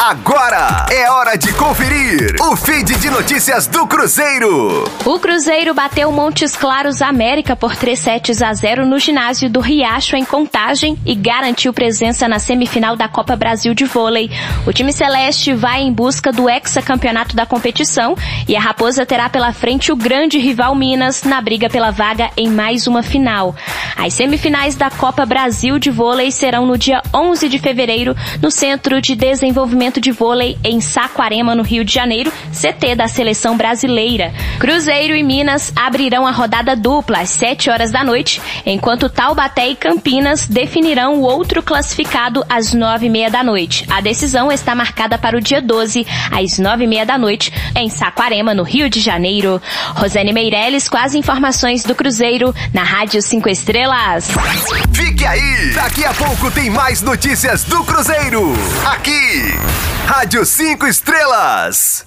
Agora é hora de conferir o feed de notícias do Cruzeiro. O Cruzeiro bateu Montes Claros América por 3 sets a 0 no ginásio do Riacho em Contagem e garantiu presença na semifinal da Copa Brasil de Vôlei. O time celeste vai em busca do hexacampeonato da competição e a Raposa terá pela frente o grande rival Minas na briga pela vaga em mais uma final. As semifinais da Copa Brasil de Vôlei serão no dia 11 de fevereiro no Centro de Desenvolvimento de Vôlei em Saquarema, no Rio de Janeiro, CT da seleção brasileira. Cruzeiro e Minas abrirão a rodada dupla às 7 horas da noite, enquanto Taubaté e Campinas definirão o outro classificado às 9 e meia da noite. A decisão está marcada para o dia 12, às 9 e meia da noite, em Saquarema, no Rio de Janeiro. Rosane Meirelles com as informações do Cruzeiro na Rádio 5 Estrelas. Fique aí! Daqui a pouco tem mais notícias do Cruzeiro. Aqui, Rádio 5 Estrelas.